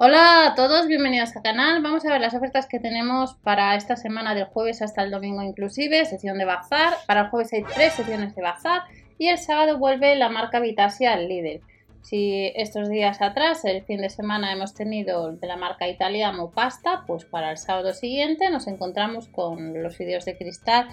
Hola a todos, bienvenidos al canal. Vamos a ver las ofertas que tenemos para esta semana del jueves hasta el domingo inclusive, sesión de bazar. Para el jueves hay tres sesiones de bazar y el sábado vuelve la marca Vitasia al líder. Si estos días atrás, el fin de semana, hemos tenido de la marca Italiano Pasta, pues para el sábado siguiente nos encontramos con los vídeos de cristal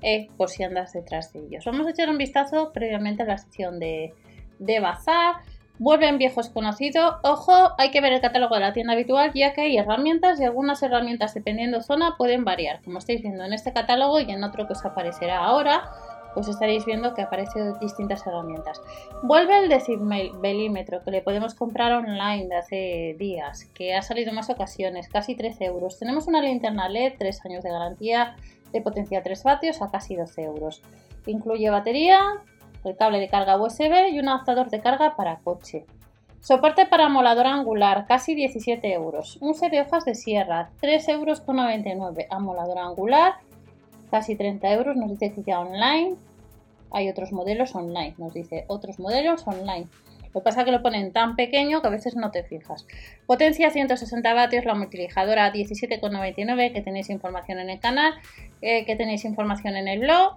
eh, por si andas detrás de ellos. Vamos a echar un vistazo previamente a la sesión de, de bazar. Vuelven viejos conocidos. Ojo, hay que ver el catálogo de la tienda habitual ya que hay herramientas y algunas herramientas dependiendo zona pueden variar. Como estáis viendo en este catálogo y en otro que os aparecerá ahora, pues estaréis viendo que aparecen distintas herramientas. Vuelve el decibelímetro que le podemos comprar online de hace días, que ha salido en más ocasiones, casi 13 euros. Tenemos una linterna LED, 3 años de garantía, de potencia 3 vatios a casi 12 euros. Incluye batería, el cable de carga USB y un adaptador de carga para coche. Soporte para molador angular, casi 17 euros. Un set de hojas de sierra, 3,99 euros. Amolador angular, casi 30 euros. Nos dice que ya online. Hay otros modelos online. Nos dice otros modelos online. Lo que pasa es que lo ponen tan pequeño que a veces no te fijas. Potencia 160 vatios, la multilijadora 17,99 que tenéis información en el canal, eh, que tenéis información en el blog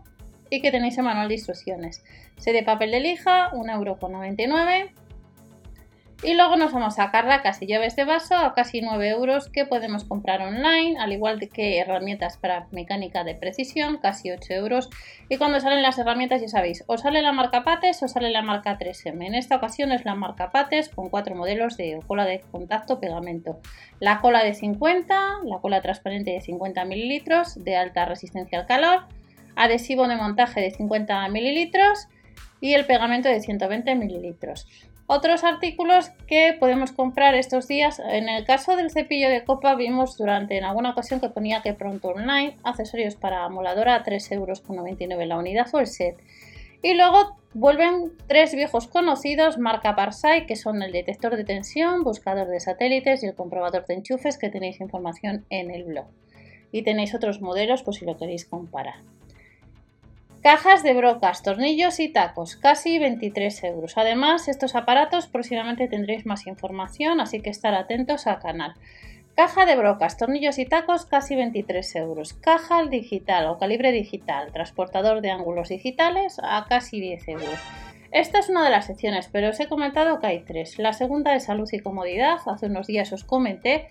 y que tenéis el manual de instrucciones. Se de papel de lija, 1,99€. Y luego nos vamos a sacar la casi llaves de vaso a casi 9 euros que podemos comprar online, al igual que herramientas para mecánica de precisión, casi 8 euros. Y cuando salen las herramientas, ya sabéis, o sale la marca Pates o sale la marca 3M. En esta ocasión es la marca Pates con cuatro modelos de cola de contacto pegamento. La cola de 50, la cola transparente de 50 mililitros de alta resistencia al calor, adhesivo de montaje de 50 mililitros y el pegamento de 120 mililitros. Otros artículos que podemos comprar estos días, en el caso del cepillo de copa vimos durante en alguna ocasión que ponía que pronto online, accesorios para moladora a 3,99 euros la unidad o el set. Y luego vuelven tres viejos conocidos, marca Parsai, que son el detector de tensión, buscador de satélites y el comprobador de enchufes, que tenéis información en el blog. Y tenéis otros modelos por si lo queréis comparar. Cajas de brocas, tornillos y tacos, casi 23 euros. Además, estos aparatos próximamente tendréis más información, así que estar atentos al canal. Caja de brocas, tornillos y tacos, casi 23 euros. Caja digital o calibre digital, transportador de ángulos digitales, a casi 10 euros. Esta es una de las secciones, pero os he comentado que hay tres. La segunda es salud y comodidad. Hace unos días os comenté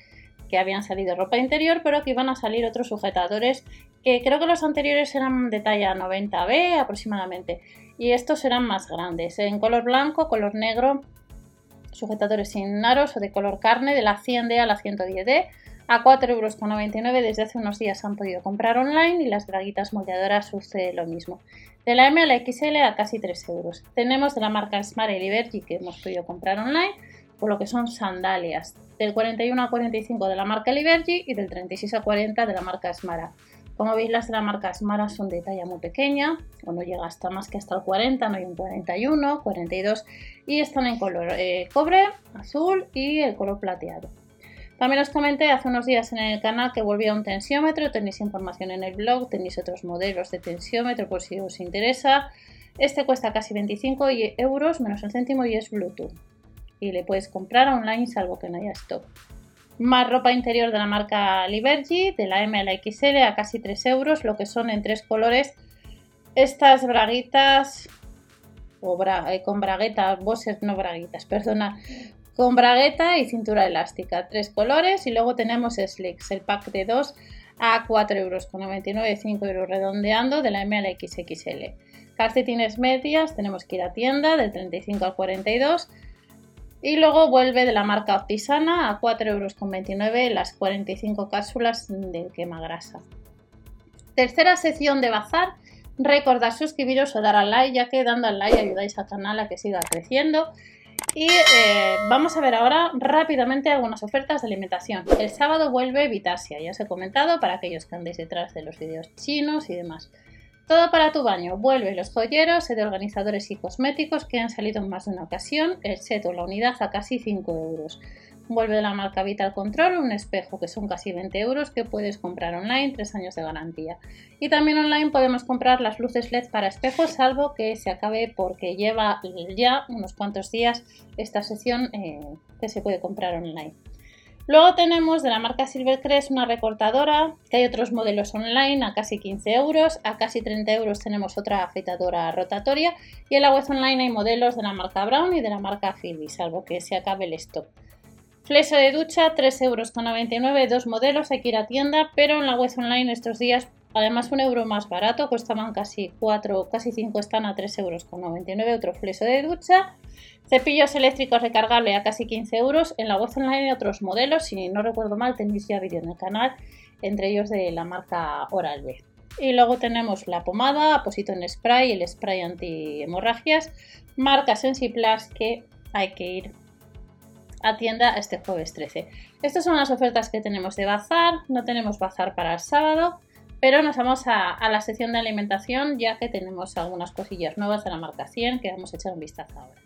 que habían salido ropa interior, pero que iban a salir otros sujetadores que creo que los anteriores eran de talla 90B aproximadamente y estos eran más grandes, en color blanco, color negro, sujetadores sin aros o de color carne de la 100D a la 110D a 4,99 euros desde hace unos días han podido comprar online y las braguitas moldeadoras sucede lo mismo. De la M a la XL a casi 3 euros. Tenemos de la marca Smart Liberty que hemos podido comprar online por lo que son sandalias del 41 a 45 de la marca Liberty y del 36 a 40 de la marca Smara. Como veis las de la marca Smara son de talla muy pequeña, o no llega hasta más que hasta el 40, no hay un 41, 42 y están en color eh, cobre, azul y el color plateado. También os comenté hace unos días en el canal que volvía un tensiómetro, tenéis información en el blog, tenéis otros modelos de tensiómetro por si os interesa. Este cuesta casi 25 euros menos el céntimo y es Bluetooth y le puedes comprar online salvo que no haya stock. Más ropa interior de la marca Liberty, de la M a la XL a casi 3 euros, lo que son en tres colores. Estas braguitas, o eh, con braguetas, bosses no braguitas, perdona, con bragueta y cintura elástica, tres colores. Y luego tenemos Slicks, el pack de 2 a 4,99 euros, 5 euros redondeando de la M a la XXL. Calcetines medias, tenemos que ir a tienda del 35 al 42 y luego vuelve de la marca Optisana a 4,29 euros las 45 cápsulas de quema grasa. Tercera sección de bazar. Recordad suscribiros o dar al like, ya que dando al like ayudáis al canal a que siga creciendo. Y eh, vamos a ver ahora rápidamente algunas ofertas de alimentación. El sábado vuelve Vitasia, ya os he comentado, para aquellos que andéis detrás de los vídeos chinos y demás. Todo para tu baño. Vuelve los joyeros, de organizadores y cosméticos que han salido en más de una ocasión. El set o la unidad a casi 5 euros. Vuelve la marca Vital Control un espejo que son casi 20 euros que puedes comprar online, 3 años de garantía. Y también online podemos comprar las luces LED para espejos, salvo que se acabe porque lleva ya unos cuantos días esta sección eh, que se puede comprar online. Luego tenemos de la marca Silvercrest una recortadora, que hay otros modelos online a casi 15 euros, a casi 30 euros tenemos otra afeitadora rotatoria y en la web online hay modelos de la marca Brown y de la marca Philips, salvo que se acabe el stock. Fleso de ducha, 3,99 euros, dos modelos, hay que ir a tienda, pero en la web online estos días, además un euro más barato, costaban casi 4, casi 5 están a 3,99 euros, otro fleso de ducha. Cepillos eléctricos recargable a casi 15 euros. En la web online hay otros modelos, si no recuerdo mal tenéis ya vídeo en el canal, entre ellos de la marca Oral-B. Y luego tenemos la pomada, aposito en spray, el spray anti-hemorragias, marca Sensiplas que hay que ir a tienda este jueves 13. Estas son las ofertas que tenemos de bazar, no tenemos bazar para el sábado, pero nos vamos a, la sección de alimentación ya que tenemos algunas cosillas nuevas de la marca 100 que vamos a echar un vistazo ahora.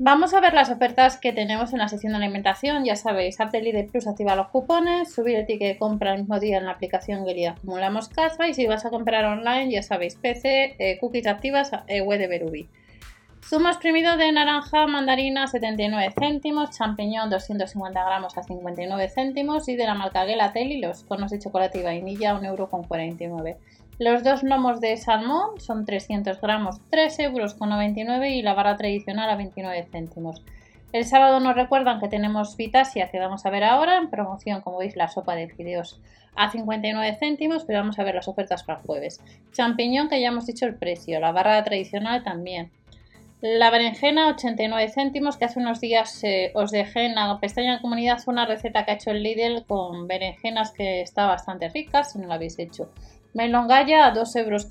Vamos a ver las ofertas que tenemos en la sección de alimentación. Ya sabéis, Apple ID Plus activa los cupones, subir el ticket de compra el mismo día en la aplicación que acumulamos casa y si vas a comprar online, ya sabéis, PC, eh, cookies activas, eh, web de Berubi. Zumo exprimido de naranja, mandarina 79 céntimos, champiñón 250 gramos a 59 céntimos y de la marca Gelatel y los conos de chocolate y vainilla 1,49 euros. Los dos lomos de salmón son 300 gramos, 3,99 euros y la barra tradicional a 29 céntimos. El sábado nos recuerdan que tenemos Vitasia, que vamos a ver ahora, en promoción, como veis, la sopa de fideos a 59 céntimos, pero vamos a ver las ofertas para el jueves. Champiñón, que ya hemos dicho el precio, la barra tradicional también. La berenjena, 89 céntimos, que hace unos días eh, os dejé en la pestaña de comunidad una receta que ha hecho el Lidl con berenjenas que está bastante rica, si no la habéis hecho. Melongaya a 2,29 euros,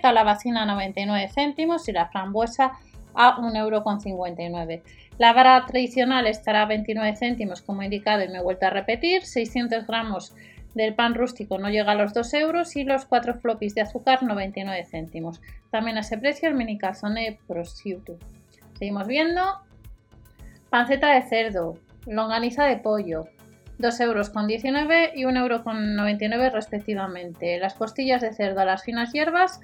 calabacina a 99 céntimos y la frambuesa a 1,59 euros. La vara tradicional estará a 29 céntimos, como he indicado y me he vuelto a repetir. 600 gramos del pan rústico no llega a los 2 euros y los 4 floppies de azúcar 99 céntimos. También a ese precio el mini calzone prosciutto. Seguimos viendo. Panceta de cerdo, longaniza de pollo, 2,19 euros y 1,99 euros respectivamente. Las costillas de cerdo a las finas hierbas,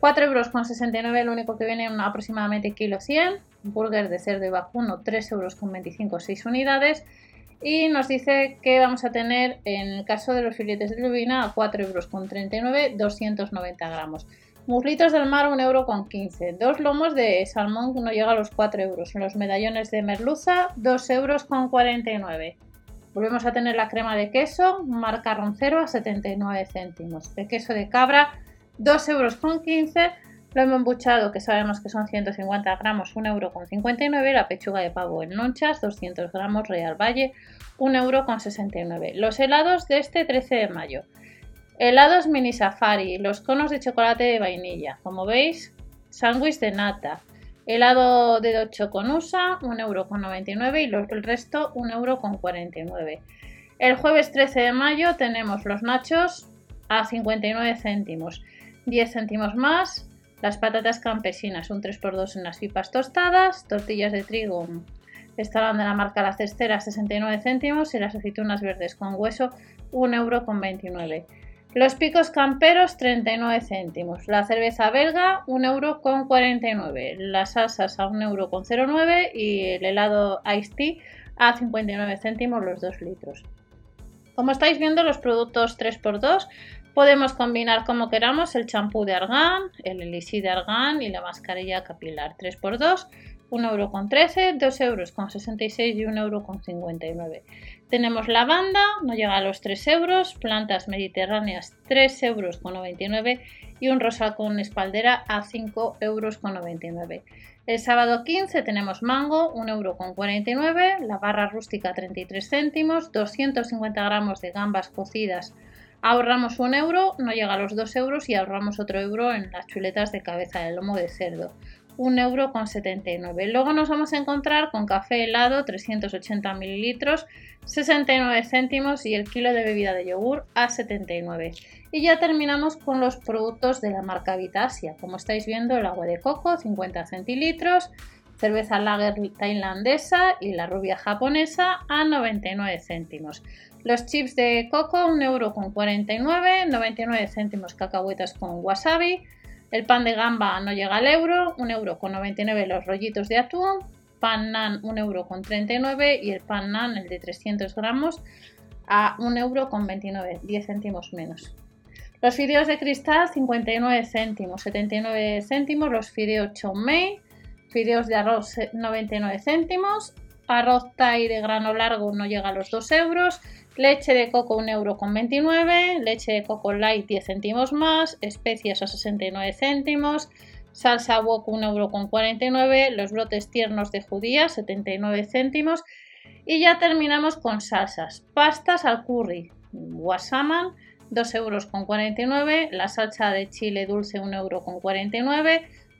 4,69 euros, lo único que viene aproximadamente kilo 100. Burger de cerdo y vacuno, 3,25 euros 6 unidades. Y nos dice que vamos a tener en el caso de los filetes de lubina a 4,39 euros 290 gramos. Muslitos del mar 1,15 euro. Dos lomos de salmón no llega a los 4 euros. Los medallones de merluza 2,49 euros. Volvemos a tener la crema de queso, marca Roncero a 79 céntimos. El queso de cabra, 2,15 euros. Lo hemos embuchado, que sabemos que son 150 gramos, 1,59 euro. La pechuga de pavo en lonchas, 200 gramos, Real Valle, 1,69 euro. Los helados de este 13 de mayo. Helados mini safari, los conos de chocolate de vainilla. Como veis, sándwich de nata, Helado de 8 con USA, 1,99€ y el resto 1,49€. El jueves 13 de mayo tenemos los nachos a 59 céntimos, 10 céntimos más. Las patatas campesinas, un 3x2 en las pipas tostadas, tortillas de trigo estarán de la marca La Cestera 69 céntimos y las aceitunas verdes con hueso 1,29€. Los picos camperos 39 céntimos. La cerveza belga 1,49€. Las salsas a 1,09€ y el helado Ice Tea a 59 céntimos los 2 litros. Como estáis viendo los productos 3x2 podemos combinar como queramos el champú de argán, el elixir de argán y la mascarilla capilar 3x2 1,13€, 2,66€ y 1,59€. Tenemos lavanda, no llega a los 3 euros, plantas mediterráneas 3 euros con 99 y un rosal con espaldera a 5 euros con 99. El sábado 15 tenemos mango, 1 euro con 49, la barra rústica 33 céntimos, 250 gramos de gambas cocidas ahorramos 1 euro, no llega a los 2 euros y ahorramos otro euro en las chuletas de cabeza de lomo de cerdo. 1,79€. Luego nos vamos a encontrar con café helado 380 mililitros, 69 céntimos y el kilo de bebida de yogur a 79. Y ya terminamos con los productos de la marca Vitasia. Como estáis viendo, el agua de coco 50 centilitros, cerveza lager tailandesa y la rubia japonesa a 99 céntimos. Los chips de coco 1,49€, 99 céntimos cacahuetas con wasabi, el pan de gamba no llega al euro, un euro con 99 los rollitos de atún pan nan 1,39€ y el pan nan, el de 300 gramos, a 1,29€, 10 céntimos menos. Los fideos de cristal 59 céntimos, 79 céntimos, los fideos chow mein, fideos de arroz 99 céntimos, arroz thai de grano largo no llega a los 2 euros, leche de coco 1,29 euro, leche de coco light 10 céntimos más, especias a 69 céntimos, salsa wok 1,49 euro, los brotes tiernos de judía 79 céntimos. Y ya terminamos con salsas, pastas al curry, wasaman 2,49 euros, la salsa de chile dulce 1,49 euro,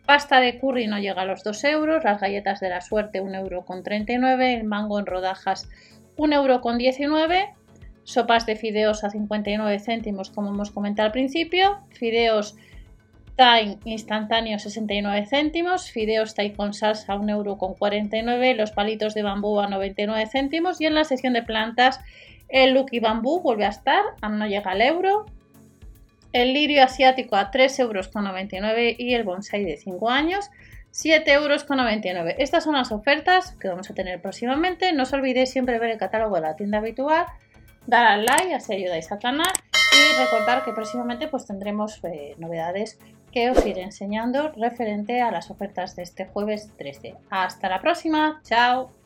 pasta de curry no llega a los 2 euros, las galletas de la suerte 1,39 euro, el mango en rodajas 1,19 euro, sopas de fideos a 59 céntimos como hemos comentado al principio, fideos Thai instantáneo 69 céntimos, fideos Thai con salsa 1,49 euro, los palitos de bambú a 99 céntimos y en la sección de plantas el Lucky Bambú vuelve a estar, no llega al euro. El lirio asiático a 3,99 euros y el bonsai de 5 años 7,99 euros. Estas son las ofertas que vamos a tener próximamente. No os olvidéis siempre ver el catálogo de la tienda habitual, dar al like, así ayudáis al canal y recordar que próximamente pues tendremos eh, novedades que os iré enseñando referente a las ofertas de este jueves 13. Hasta la próxima, chao.